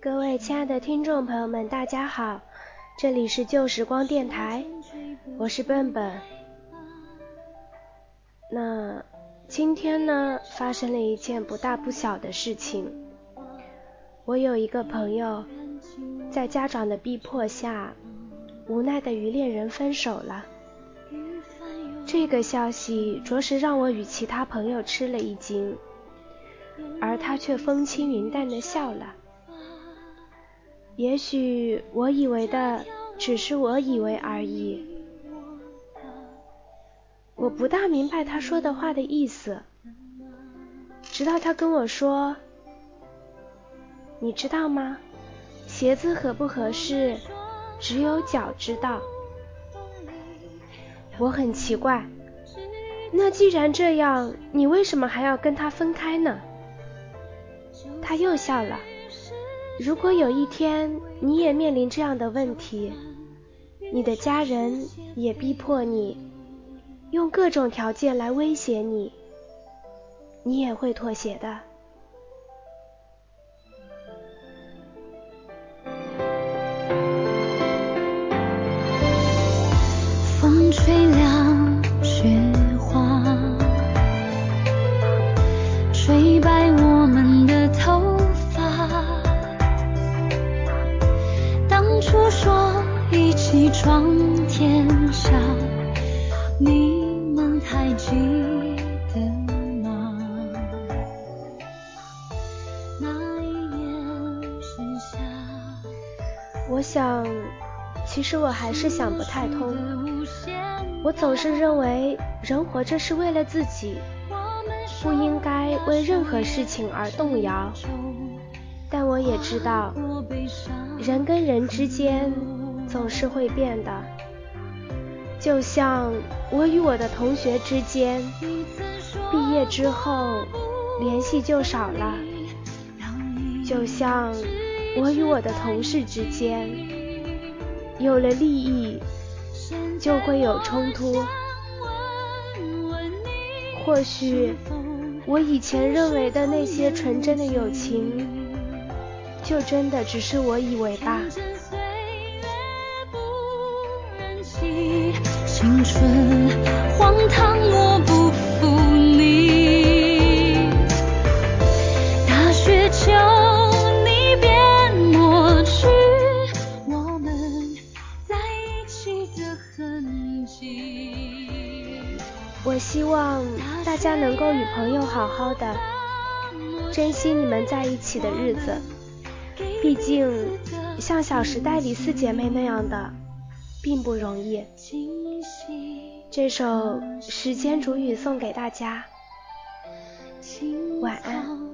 各位亲爱的听众朋友们，大家好，这里是旧时光电台，我是笨笨。那今天呢，发生了一件不大不小的事情。我有一个朋友，在家长的逼迫下，无奈的与恋人分手了。这个消息着实让我与其他朋友吃了一惊，而他却风轻云淡的笑了。也许我以为的只是我以为而已。我不大明白他说的话的意思，直到他跟我说：“你知道吗？鞋子合不合适，只有脚知道。”我很奇怪，那既然这样，你为什么还要跟他分开呢？他又笑了。如果有一天你也面临这样的问题，你的家人也逼迫你，用各种条件来威胁你，你也会妥协的。风吹我想，其实我还是想不太通。我总是认为人活着是为了自己，不应该为任何事情而动摇。但我也知道，人跟人之间总是会变的。就像我与我的同学之间，毕业之后联系就少了。就像。我与我的同事之间有了利益，就会有冲突。或许我以前认为的那些纯真的友情，就真的只是我以为吧。青春荒唐，我不负你。大雪求。希望大家能够与朋友好好的，珍惜你们在一起的日子。毕竟，像《小时代》里四姐妹那样的，并不容易。这首《时间煮雨》送给大家，晚安。